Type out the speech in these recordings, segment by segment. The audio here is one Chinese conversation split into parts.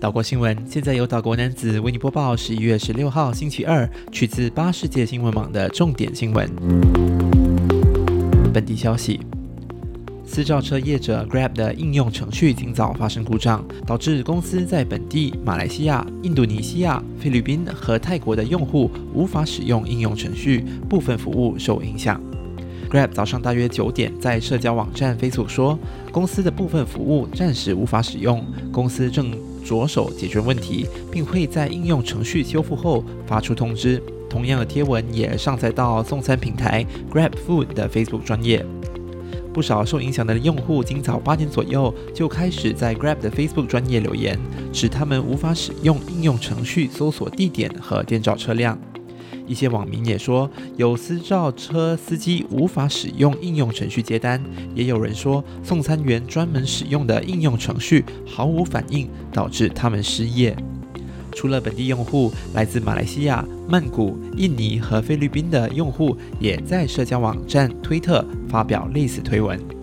岛国新闻现在由岛国男子为你播报。十一月十六号星期二，取自巴世界新闻网的重点新闻。本地消息：私照车业者 Grab 的应用程序今早发生故障，导致公司在本地、马来西亚、印度尼西亚、菲律宾和泰国的用户无法使用应用程序，部分服务受影响。Grab 早上大约九点在社交网站 Facebook 说，公司的部分服务暂时无法使用，公司正着手解决问题，并会在应用程序修复后发出通知。同样的贴文也上载到送餐平台 Grab Food 的 Facebook 专业。不少受影响的用户今早八点左右就开始在 Grab 的 Facebook 专业留言，使他们无法使用应用程序搜索地点和电召车辆。一些网民也说，有私照车司机无法使用应用程序接单，也有人说送餐员专门使用的应用程序毫无反应，导致他们失业。除了本地用户，来自马来西亚、曼谷、印尼和菲律宾的用户也在社交网站推特发表类似推文。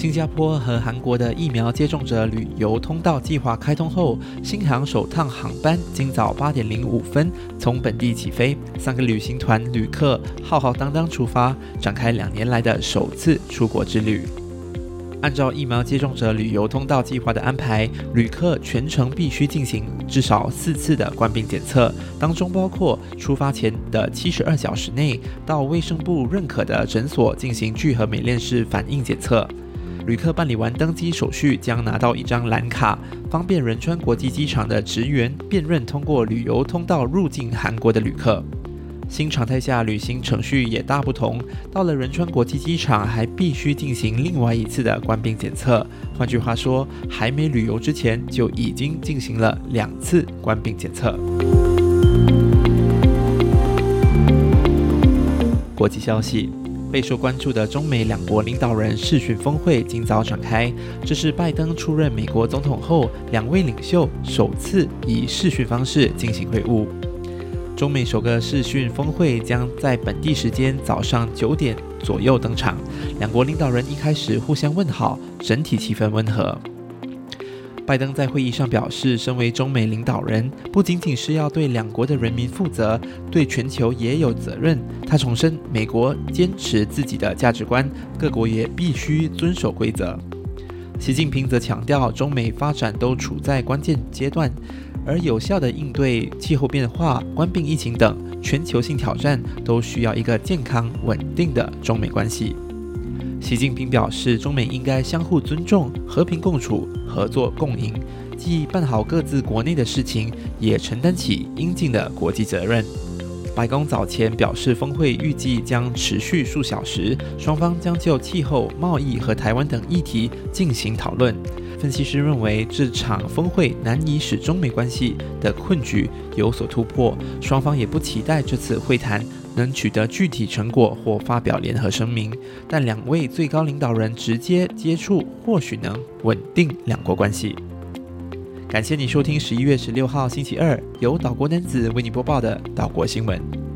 新加坡和韩国的疫苗接种者旅游通道计划开通后，新航首趟航班今早八点零五分从本地起飞，三个旅行团旅客浩浩荡荡出发，展开两年来的首次出国之旅。按照疫苗接种者旅游通道计划的安排，旅客全程必须进行至少四次的冠病检测，当中包括出发前的七十二小时内到卫生部认可的诊所进行聚合美链式反应检测。旅客办理完登机手续，将拿到一张蓝卡，方便仁川国际机场的职员辨认通过旅游通道入境韩国的旅客。新常态下旅行程序也大不同，到了仁川国际机场还必须进行另外一次的冠病检测。换句话说，还没旅游之前就已经进行了两次冠病检测。国际消息。备受关注的中美两国领导人视讯峰会今早展开，这是拜登出任美国总统后，两位领袖首次以视讯方式进行会晤。中美首个视讯峰会将在本地时间早上九点左右登场，两国领导人一开始互相问好，整体气氛温和。拜登在会议上表示，身为中美领导人，不仅仅是要对两国的人民负责，对全球也有责任。他重申，美国坚持自己的价值观，各国也必须遵守规则。习近平则强调，中美发展都处在关键阶段，而有效的应对气候变化、冠病疫情等全球性挑战，都需要一个健康稳定的中美关系。习近平表示，中美应该相互尊重、和平共处、合作共赢，既办好各自国内的事情，也承担起应尽的国际责任。白宫早前表示，峰会预计将持续数小时，双方将就气候、贸易和台湾等议题进行讨论。分析师认为，这场峰会难以使中美关系的困局有所突破，双方也不期待这次会谈能取得具体成果或发表联合声明。但两位最高领导人直接接触，或许能稳定两国关系。感谢你收听十一月十六号星期二由岛国男子为你播报的岛国新闻。